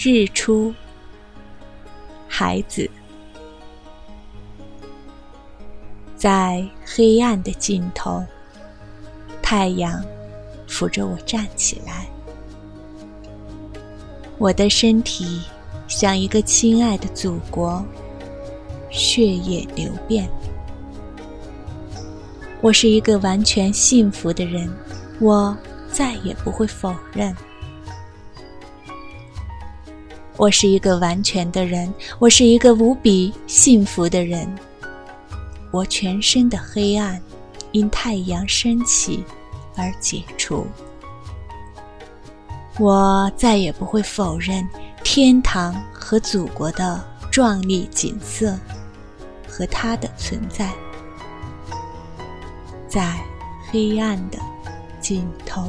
日出，孩子，在黑暗的尽头，太阳扶着我站起来。我的身体像一个亲爱的祖国，血液流变。我是一个完全幸福的人，我再也不会否认。我是一个完全的人，我是一个无比幸福的人。我全身的黑暗因太阳升起而解除。我再也不会否认天堂和祖国的壮丽景色和它的存在，在黑暗的尽头。